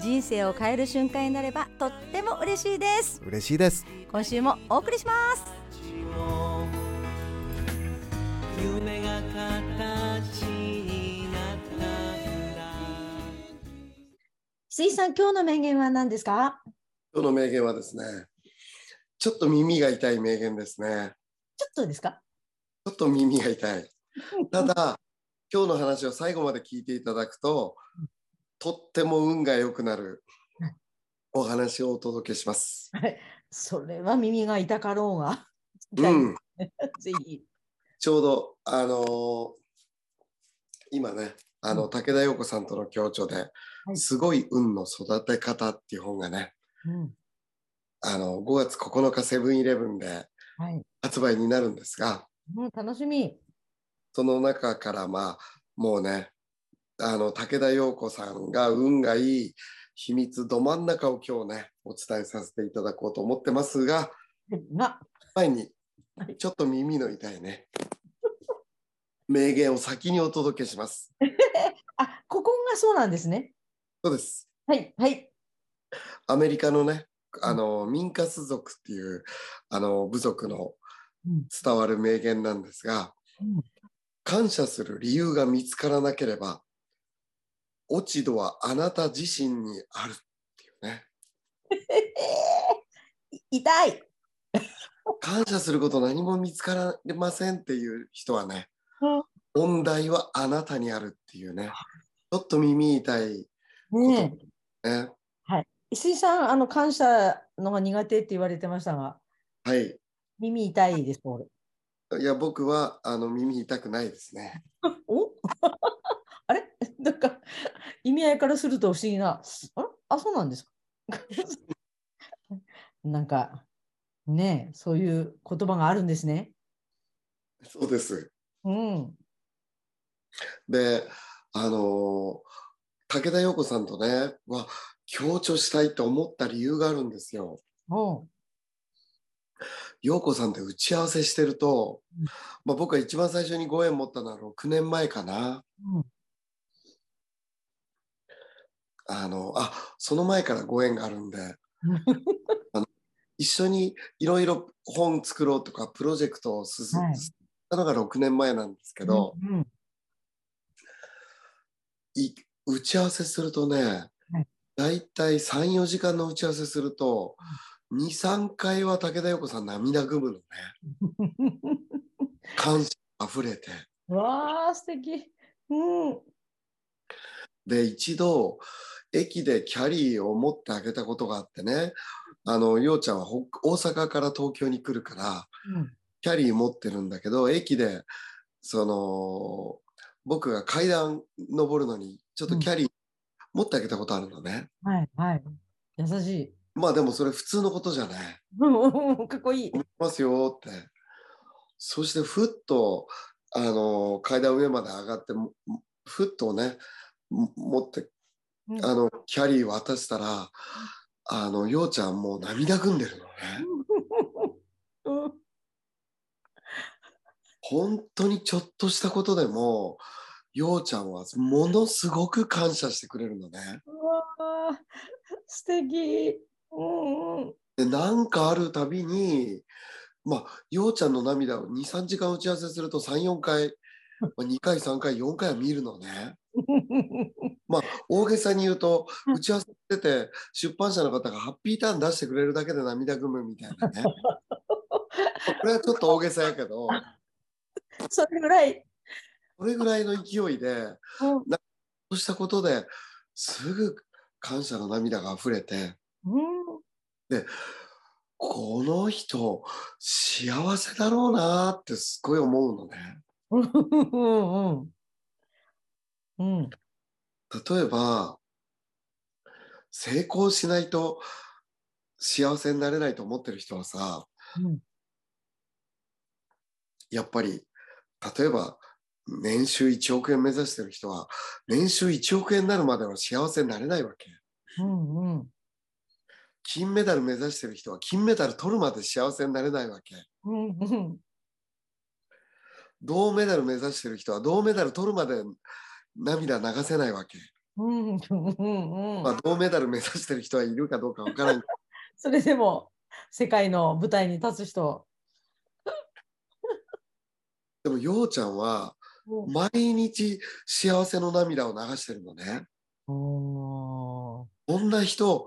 人生を変える瞬間になればとっても嬉しいです。嬉しいです。今週もお送りします。夢が形になったんだ。水さん今日の名言は何ですか？今日の名言はですねちょっと耳が痛い名言ですね。ちょっとですか？ちょっと耳が痛い。ただ今日の話を最後まで聞いていただくととっても運が良くなるお話をお届けします。それは耳が痛かろうが。うん。ぜひ。ちょうどあのー今ねあの、うん。武田陽子さんとの共著でい「すごい運の育て方」っていう本がねうん。あの5月9日セブンイレブンではい。発売になるんですがもう楽しみ。その中からまあもうねあの武田陽子さんが運がいい秘密ど真ん中を今日ねお伝えさせていただこうと思ってますがが前にはい。ちょっと耳の痛いね。名言を先にお届けします。あここがそうなんですね。そうです。はいはい。アメリカのねあのミンカス族っていうあの部族のうん。伝わる名言なんですが、うん。感謝する理由が見つからなければ落ち度はあなた自身にあるっていうね。い 痛い。感謝すること何も見つからませんっていう人はねうん。問題はあなたにあるっていうね。ちょっと耳痛いねえ。ね石井さんあの感謝のが苦手って言われてましたが。はい。耳痛いです俺。いや僕はあの耳痛くないですね。お？あれ？なんか意味合いからすると不思議な。ああ、そうなんですか？なんかねえそういう言葉があるんですね。そうですうん。であの武田陽子さんとねは強調したいと思った理由があるんですよ。おう陽子さんって打ち合わせしてると、うんまあ、僕が一番最初にご縁持ったのは6年前かな。うんあのあその前からご縁があるんで 一緒にいろいろ本作ろうとかプロジェクトを進めはいたのが6年前なんですけど、うんうんい打ち合わせするとね、だいたい3、4時間の打ち合わせすると、2、3回は武田陽子さん涙ぐむのね。感謝あふれて。わあ素敵。うん。で、一度、駅でキャリーを持ってあげたことがあってね、あの、ようちゃんは北大阪から東京に来るから、うんキャリー持ってるんだけど、駅で、その、僕が階段登るのに、ちょっとキャリー持ってあげたことあるのね。はいはい。優しい。まあでもそれ普通のことじゃない。うんうんかっこいい。思いますよって。そしてふっと、あの、階段上まで上がって、もふっとね、も持って、うんあの、キャリー渡したら、あの、ようちゃんもう涙ぐんでるのね。うん本当にちょっとしたことでも、ようちゃんはものすごく感謝してくれるのね。うわあ素敵。うんうん。で、なんかあるたびに、まあ、ようちゃんの涙を2、3時間打ち合わせすると3、4回、まあ、2回、3回、4回は見るのね。まあ、大げさに言うと、打ち合わせしてて、出版社の方がハッピーターン出してくれるだけで涙ぐむみたいなね。これはちょっと大げさやけど、それぐらい。これぐらいの勢いで、うんそうしたことですぐ感謝の涙が溢れて、うんこの人幸せだろうなってすごい思うのね。うんうんうん例えば成功しないと幸せになれないと思ってる人はさ、うんやっぱり例えば年収1億円目指してる人は年収1億円になるまでは幸せになれないわけ。うんうん金メダル目指してる人は金メダル取るまで幸せになれないわけ。うんうん銅メダル目指してる人は銅メダル取るまで涙流せないわけ。うんうんうんまあ、銅メダル目指してる人はいるかどうかわからんけど それでも世界の舞台に立つ人。でもようちゃんはうん毎日幸せの涙を流してるのね。こんな人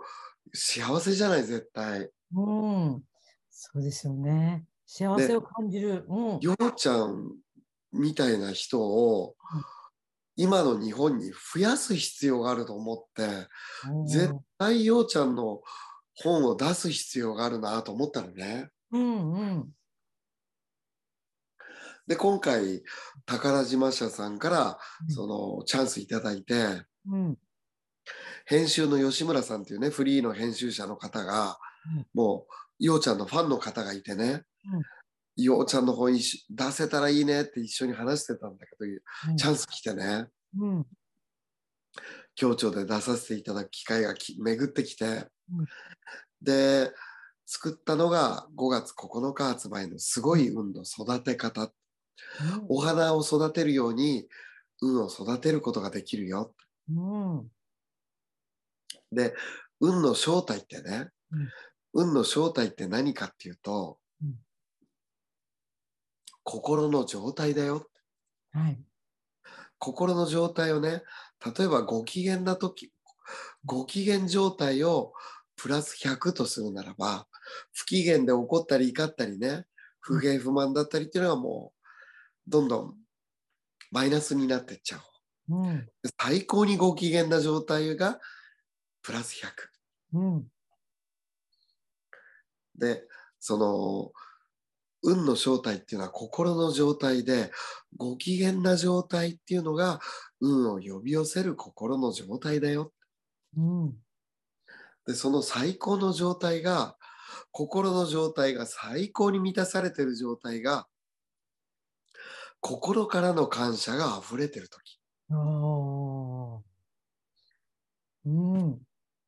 幸せじゃない絶対。うん、そうですよね。幸せを感じる。うん。ようちゃんみたいな人をうん今の日本に増やす必要があると思っておー絶対ようちゃんの本を出す必要があるなと思ったのね。うんうん。で今回宝島社さんからうんそのチャンスいただいてうん。編集の吉村さんっていうねフリーの編集者の方がうんもうようちゃんのファンの方がいてねうんようちゃんの本出せたらいいねって一緒に話してたんだけどチャンス来てね。うん。協調で出させていただく機会がき巡ってきて、うん。で作ったのが5月9日発売の「すごい運の育て方」お花を育てるように運を育てることができるよ。うん。で運の正体ってね、うん。運の正体って何かっていうと、うん心の状態だよはい。心の状態をね例えばご機嫌な時ご機嫌状態をプラス100とするならば不機嫌で怒ったり怒ったりね不平不満だったりっていうのはもうどんどんマイナスになってっちゃううん。で最高にご機嫌な状態がプラス100うん。でその運の正体っていうのは心の状態でご機嫌な状態っていうのが運を呼び寄せる心の状態だようん。でその最高の状態が心の状態が最高に満たされてる状態が心からの感謝が溢れてる時うん。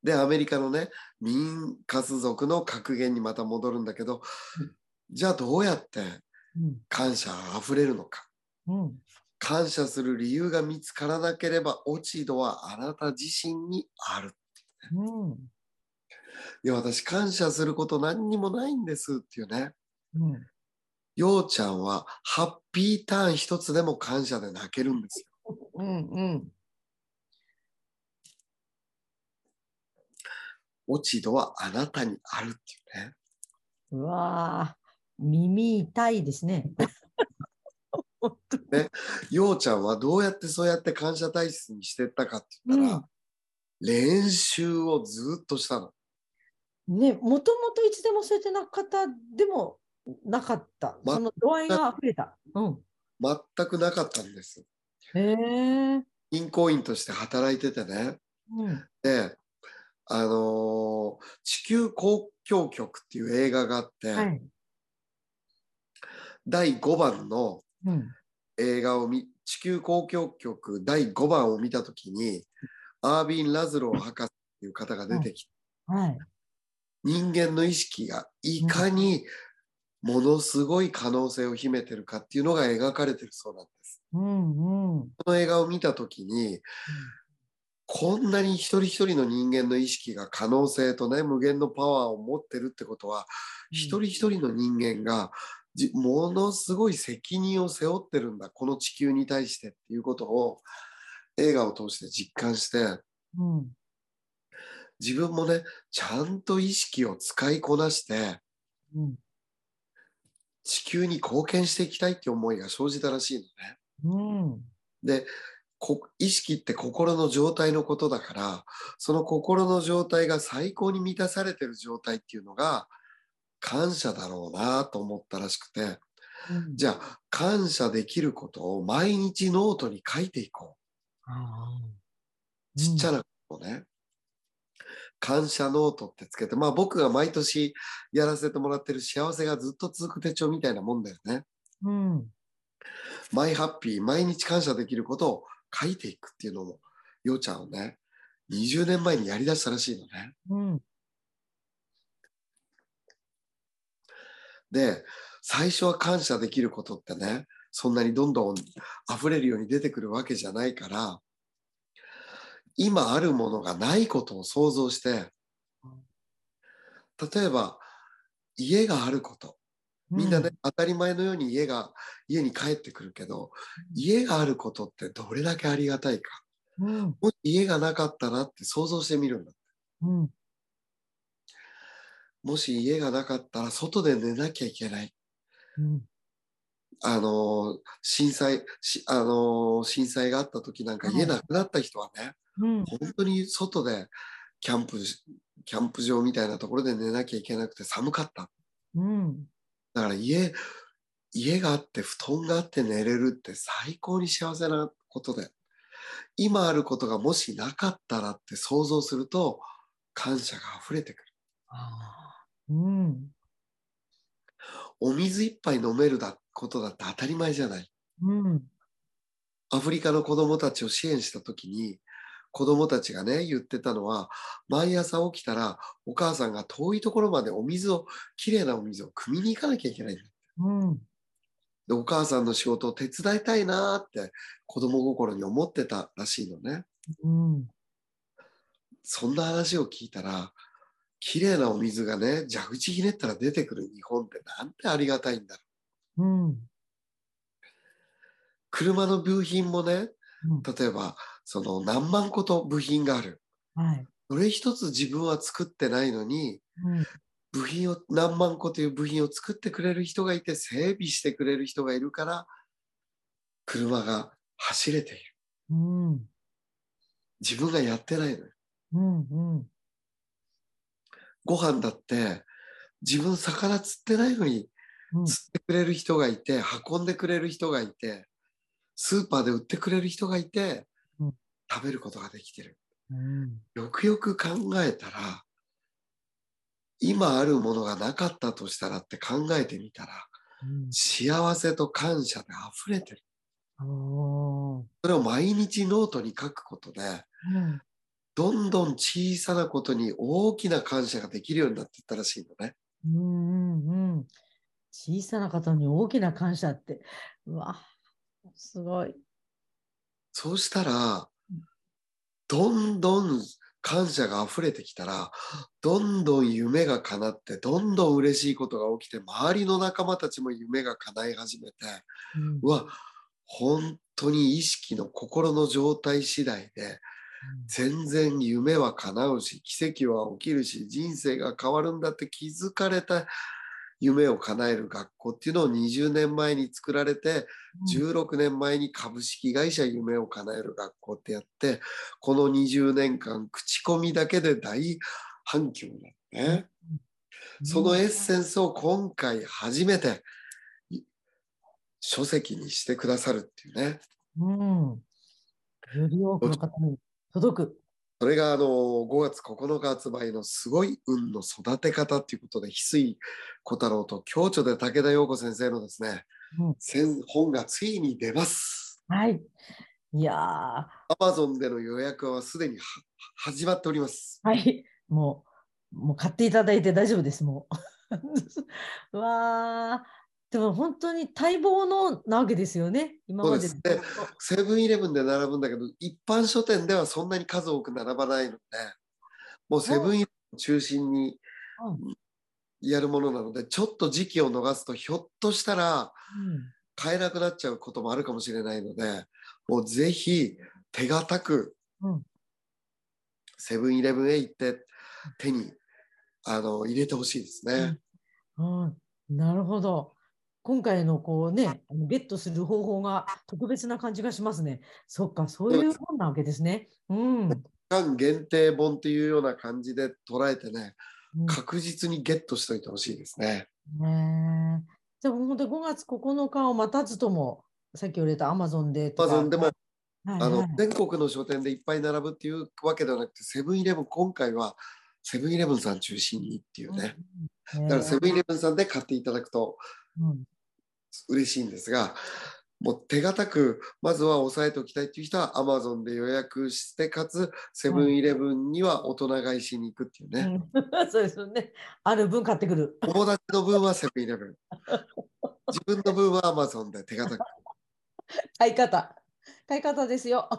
でアメリカのね民活族の格言にまた戻るんだけどうんじゃあどうやってうん。感謝が溢れるのかうん。感謝する理由が見つからなければ落ち度はあなた自身にあるうん。いや私感謝すること何にもないんですっていうねうん。ようちゃんはハッピーターン一つでも感謝で泣けるんですようん。うん。落ち度はあなたにあるっていうねうわー耳痛いですね。本当にようちゃんはどうやってそうやって感謝体質にしてったかって言ったら、うん練習をずっとしたのね、もともといつでもそうやって泣く方でもなかった。まその度合いが溢れた。うん。全くなかったんですへえ。銀行員として働いててねうん。であのー地球交響曲っていう映画があって、はい。第5番のうん。映画を見地球交響曲第5番を見た時にアービン・ラズロー博士っていう方が出てきて、はい。人間の意識がいかにものすごい可能性を秘めてるかっていうのが描かれてるそうなんです。うんうん。この映画を見た時にこんなに一人一人の人間の意識が可能性とね無限のパワーを持ってるってことは、一人一人の人間がじものすごい責任を背負ってるんだこの地球に対してっていうことを映画を通して実感してうん。自分もねちゃんと意識を使いこなしてうん。地球に貢献していきたいって思いが生じたらしいのね。うん。でこ意識って心の状態のことだからその心の状態が最高に満たされてる状態っていうのが感謝だろうなと思ったらしくてうんじゃあ感謝できることを毎日ノートに書いていこあうちっちゃなことをね、感謝ノートってつけて、まあ僕が毎年やらせてもらってる幸せがずっと続く手帳みたいなもんだよね。うん。マイハッピー、毎日感謝できることを書いていくっていうのも、ようちゃんをね、20年前にやりだしたらしいのね。うん。で、最初は感謝できることってね、そんなにどんどん溢れるように出てくるわけじゃないから、今あるものがないことを想像して、例えば、家があること。みんなね、当たり前のように家が、家に帰ってくるけど、家があることってどれだけありがたいか。うん。もし家がなかったらって想像してみるんだ。うん。もし家がなかったら外で寝なきゃいけない。うん。あのー震災、しあのー震災があった時なんかはい家なくなった人はね、うん。本当に外でキャンプし、キャンプ場みたいなところで寝なきゃいけなくて寒かった。うん。だから家、家があって布団があって寝れるって最高に幸せなことで、今あることがもしなかったらって想像すると感謝が溢れてくる。ああ。うん。お水一杯飲めるだことだって当たり前じゃない。うん。アフリカの子供たちを支援した時に子供たちがね言ってたのは毎朝起きたらお母さんが遠いところまでお水をきれいなお水を汲みに行かなきゃいけないんだうん。でお母さんの仕事を手伝いたいなーって子供心に思ってたらしいのねうん。そんな話を聞いたらきれいなお水がね蛇口ひねったら出てくる日本ってなんてありがたいんだろううん。車の部品もねうん例えばその何万個と部品があるはい。それ一つ自分は作ってないのにうん。部品を何万個という部品を作ってくれる人がいて整備してくれる人がいるから車が走れているうん。自分がやってないのようん。うん。ご飯だって自分魚釣ってないのにうん。釣ってくれる人がいて運んでくれる人がいてスーパーで売ってくれる人がいてうん食べることができてるうん。よくよく考えたら今あるものがなかったとしたらって考えてみたらうん。幸せと感謝で溢れてるそれを毎日ノートに書くことでうん。どんどん小さなことに大きな感謝ができるようになっていったらしいのね。うんうんうん。小さな方に大きな感謝って。うわ、すごい。そうしたらうん、どんどん感謝が溢れてきたら、どんどん夢が叶って、どんどん嬉しいことが起きて、周りの仲間たちも夢が叶い始めて、うんうわ、本当に意識の心の状態次第で、全然夢は叶うし、奇跡は起きるし、人生が変わるんだって気づかれた夢を叶える学校っていうのを20年前に作られて、16年前に株式会社夢を叶える学校ってやって、この20年間口コミだけで大反響になってね。そのエッセンスを今回初めてい書籍にしてくださるっていうね。うん。の方に届く。それがあの5月9日発売のすごい運の育て方っていうことで、翡翠小太郎と共著で武田陽子先生のですね、うん先本がついに出ます。はい。いやー、アマゾンでの予約はすでには始まっております。はい。もう、もう買っていただいて大丈夫です、もう。う わー、でも本当に待望のなわけですよね。今まででセブンイレブンで並ぶんだけど、一般書店ではそんなに数多く並ばないので、もうセブンイレブンを中心にうんやるものなので、ちょっと時期を逃すと、ひょっとしたらうん買えなくなっちゃうこともあるかもしれないので、もうぜひ手堅くうんセブンイレブンへ行って手にあの入れてほしいですね。うん、なるほど。今回のこうね、あのゲットする方法が特別な感じがしますね。そっか、そういう本なわけですね。うん。期間限定本っていうような感じで捉えてね、うん確実にゲットしといてほしいですね。ねえじゃあ、本当に5月9日を待たずとも、さっき言われたアマゾンで。アマゾンでもはいあのはい全国の書店でいっぱい並ぶっていうわけではなくて、セブンイレブン今回はセブンイレブンさん中心にっていうね。うん。だからセブンイレブンさんで買っていただくとうん嬉しいんですが、もう手堅く、まずは押さえておきたいっていう人は Amazon で予約して、かつセブンイレブンには大人買いしに行くっていうね。うん そうですよね。ある分買ってくる。友達の分はセブンイレブン。自分の分は Amazon で手堅く。買い方。買い方ですよ。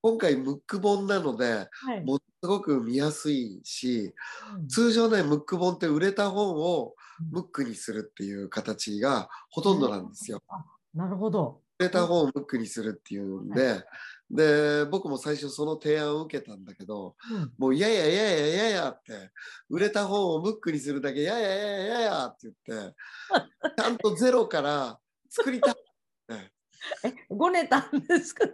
今回ムック本なので、はい。ものすごく見やすいし、うん通常ね、ムック本って売れた本をムックにするっていう形がほとんどなんですよ。なるほど。売れた本をムックにするっていうんで、で、僕も最初その提案を受けたんだけど、うんもういやいやいやいやいやいやって、売れた本をムックにするだけ、いやいやいやいやいやって言って、ちゃんとゼロから作りたい。え、ごねたんですか？へ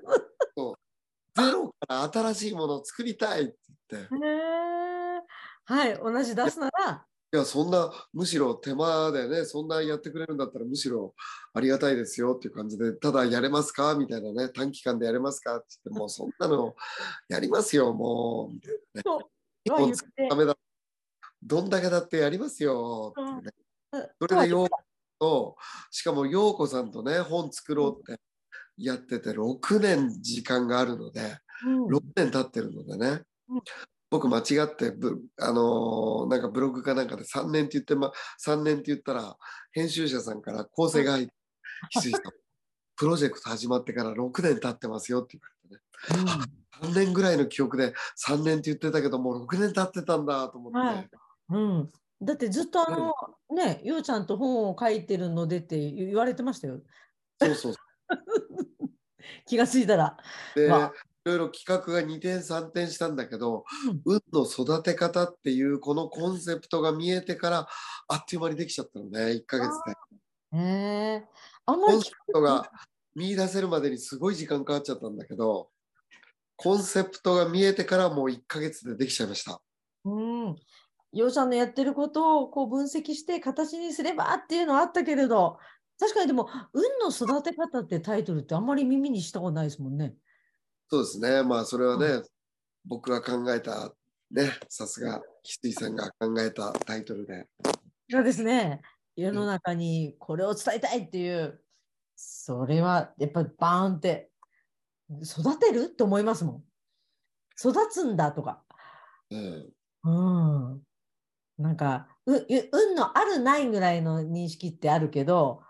ゼロから新しいものを作りたいって言って、え。はい、同じ出すなら。いや、そんな、むしろ手間でね、そんなやってくれるんだったら、むしろありがたいですよっていう感じで、ただやれますか？みたいなね、短期間でやれますかって言って、もうそんなのやりますよ、もう、みたいなね。そう。は言ってダメだ。どんだけだってやりますよっていうね。それで、ようと、しかも、ようこさんとね、本作ろうってやってて、6年時間があるので、うん。6年経ってるのでね、うん僕間違ってブ、あのーなんかブログかなんかで3年って言って、ま、3年って言ったら編集者さんから構成が入って「翡翠さんプロジェクト始まってから6年経ってますよ」って言われてね。3年ぐらいの記憶で3年って言ってたけどもう6年経ってたんだと思って、はい。うん。だってずっとあの、ね、ようちゃんと本を書いてるのでって言われてましたよ。そうそう 気がついたら。で、まあ。いろいろ企画が2点3点したんだけど、うん運の育て方っていうこのコンセプトが見えてからあっという間にできちゃったのね1ヶ月で。へえ。あんまりコンセプトが見出せるまでにすごい時間かかっちゃったんだけどコンセプトが見えてからもう1ヶ月でできちゃいました。うん。ようちゃんのやってることをこう分析して形にすればっていうのはあったけれど、確かにでも、運の育て方ってタイトルってあんまり耳にしたことないですもんね。そうですねまあそれはね、う僕が考えたねさすが翡翠さんが考えたタイトルでそうですね。世の中にこれを伝えたいっていう、それはやっぱりバーンって育てるって思いますもん。育つんだとか。うんうん。なんか、う、う運のあるないぐらいの認識ってあるけど、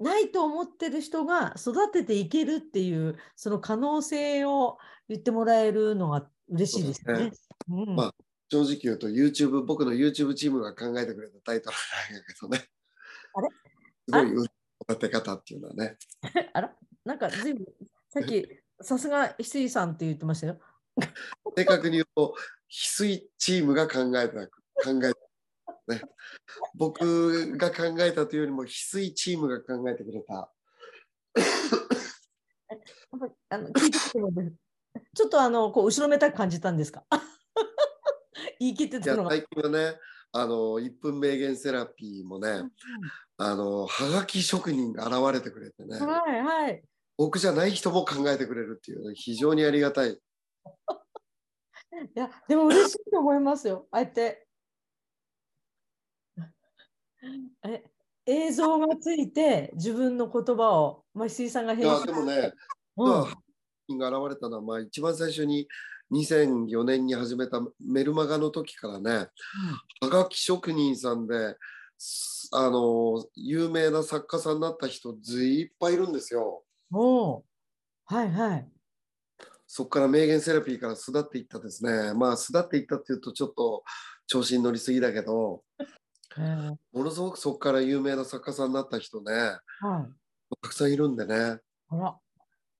ないと思ってる人が育てていけるっていう、その可能性を言ってもらえるのが嬉しいですよね。うん。まあ正直言うと YouTube 僕の YouTube チームが考えてくれたタイトルなんやけどね。あれ？すごい育て方っていうのはね。あら、なんか随分、さっき、さすが翡翠さんって言ってましたよ。正確に言うと翡翠チームが考えた考えた、ね、僕が考えたというよりも翡翠チームが考えてくれたあの聞いてちょっとあのこう後ろめたく感じたんですか？言い切ってたのが。最近はねあの1分名言セラピーもねあのはがき職人が現れてくれてねはいはい。僕じゃない人も考えてくれるっていうね非常にありがたい いや、でも嬉しいと思いますよ。ああやって。え映像がついて自分の言葉を、まあ、石井さんがいや編集でもねうん人が現れたのは、まあ、一番最初に2004年に始めたメルマガの時からね、はがき職人さんですあの有名な作家さんになった人ずいっぱいいるんですよ。おうはいはい。そこから名言セラピーから巣立っていったですね。まあ巣立っていったっていうとちょっと調子に乗りすぎだけど、えーものすごくそこから有名な作家さんになった人ね、はい。たくさんいるんでね、あら。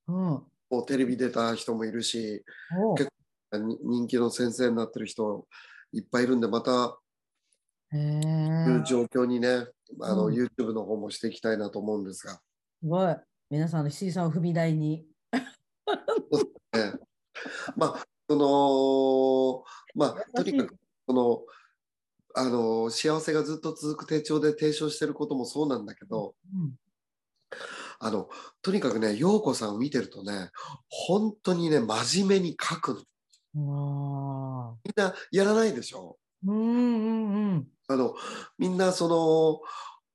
うん。もうテレビ出た人もいるし、結に人気の先生になってる人いっぱいいるんで、またいう状況にね、あのうん YouTube の方もしていきたいなと思うんですが、すごい。皆さんの石井さんを踏み台に。ね、まあそのまあとにかくそのあの幸せがずっと続く手帳で提唱してることもそうなんだけどうんあのとにかくね陽子さんを見てるとね本当にね真面目に書くのあみんなやらないでしょ？ーうんうんうん。あのみんなその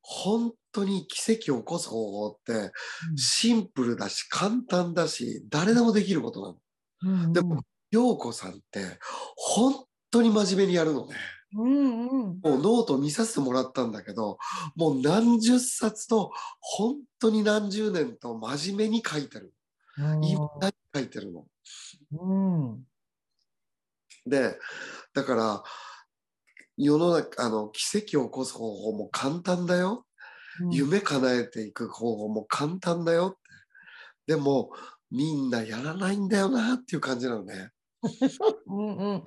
本当に奇跡を起こす方法ってシンプルだし簡単だし誰でもできることなの。うんうんでも陽子さんって本当に真面目にやるのね。うんうん。もうノート見させてもらったんだけどもう何十冊と本当に何十年と真面目に書いてる。今だに書いてるの。うん。でだから世の中あの奇跡を起こす方法も簡単だよ。うん夢叶えていく方法も簡単だよ。でもみんなやらないんだよなっていう感じなのね。うんうん。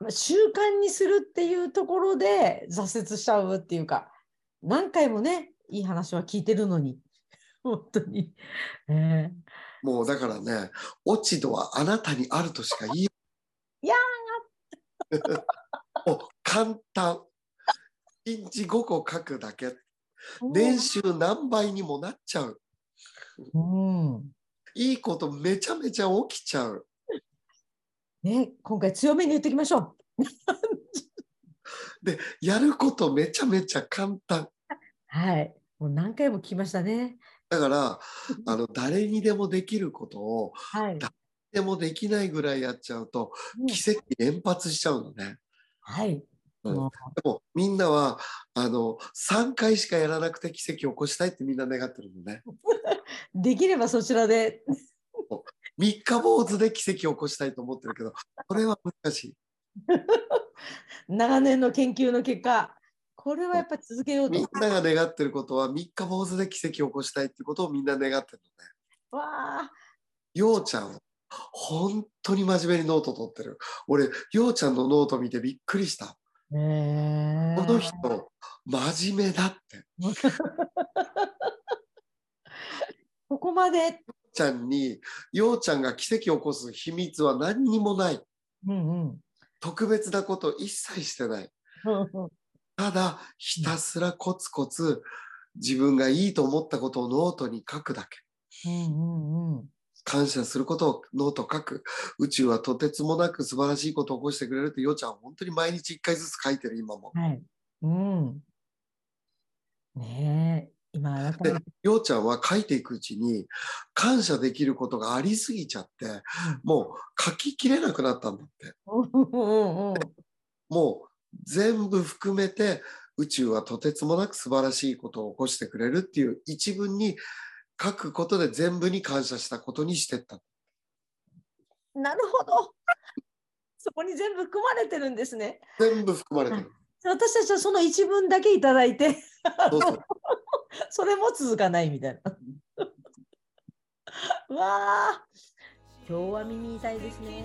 まあ習慣にするっていうところで挫折しちゃうっていうか、何回もね、いい話は聞いてるのに、本当に。えもうだからね、落ち度はあなたにあるとしか言い いや もう簡単。1日5個書くだけ。ー練習何倍にもなっちゃう。うん。いいことめちゃめちゃ起きちゃう。ね、今回強めに言っていきましょ で、やることめちゃめちゃ簡単。う。はい。もう何回も聞きましたね。だから、あの、誰にでもできることを、はい。でもできないぐらいやっちゃうと、奇跡連発しちゃうのね。はい。うんもでもみんなはあの3回しかやらなくて奇跡を起こしたいってみんな願ってるのね。う できればそちらで。三日坊主で奇跡を起こしたいと思ってるけど、それは難しい。長年の研究の結果、これはやっぱり続けようとみん。なが願ってることは三日坊主で奇跡を起こしたいってことをみんな願ってるのね。わあ。ようちゃん、本当に真面目にノート取ってる。俺、ようちゃんのノート見てびっくりした。えこの人、真面目だって。ここまで。ちゃんに、ようちゃんが奇跡を起こす秘密は何にもない。うんうん。特別なこと一切してない。ただひたすらコツコツ自分がいいと思ったことをノートに書くだけ。うんうんうん。感謝することをノート書く。宇宙はとてつもなく素晴らしいことを起こしてくれるってようちゃんは本当に毎日一回ずつ書いてる今も。はい。うん。ねえ、今改めて。ようちゃんは書いていくうちに感謝できることがありすぎちゃってもう書ききれなくなったんだって。もう全部含めて宇宙はとてつもなく素晴らしいことを起こしてくれるっていう一文に書くことで全部に感謝したことにしてった。なるほど。そこに全部含まれてるんですね。全部含まれてる。私たちはその一文だけいただいて、そうそう それも続かないみたいな。わあ、今日は耳痛いですね。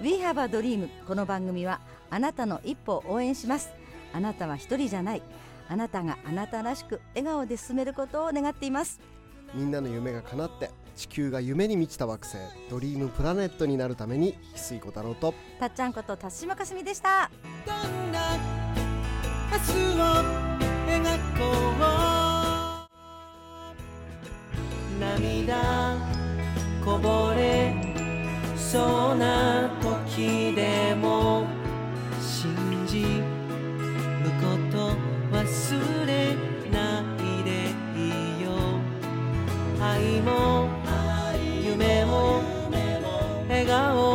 We have a dream この番組はあなたの一歩を応援します。あなたは一人じゃない。あなたがあなたらしく笑顔で進めることを願っています。みんなの夢が叶って地球が夢に満ちた惑星ドリームプラネットになるために翡翠小太郎と。たっちゃんこと辰島かすみでした。どんな明日を描こう涙こぼれそうな時でも信じること忘れないでいいよ愛も笑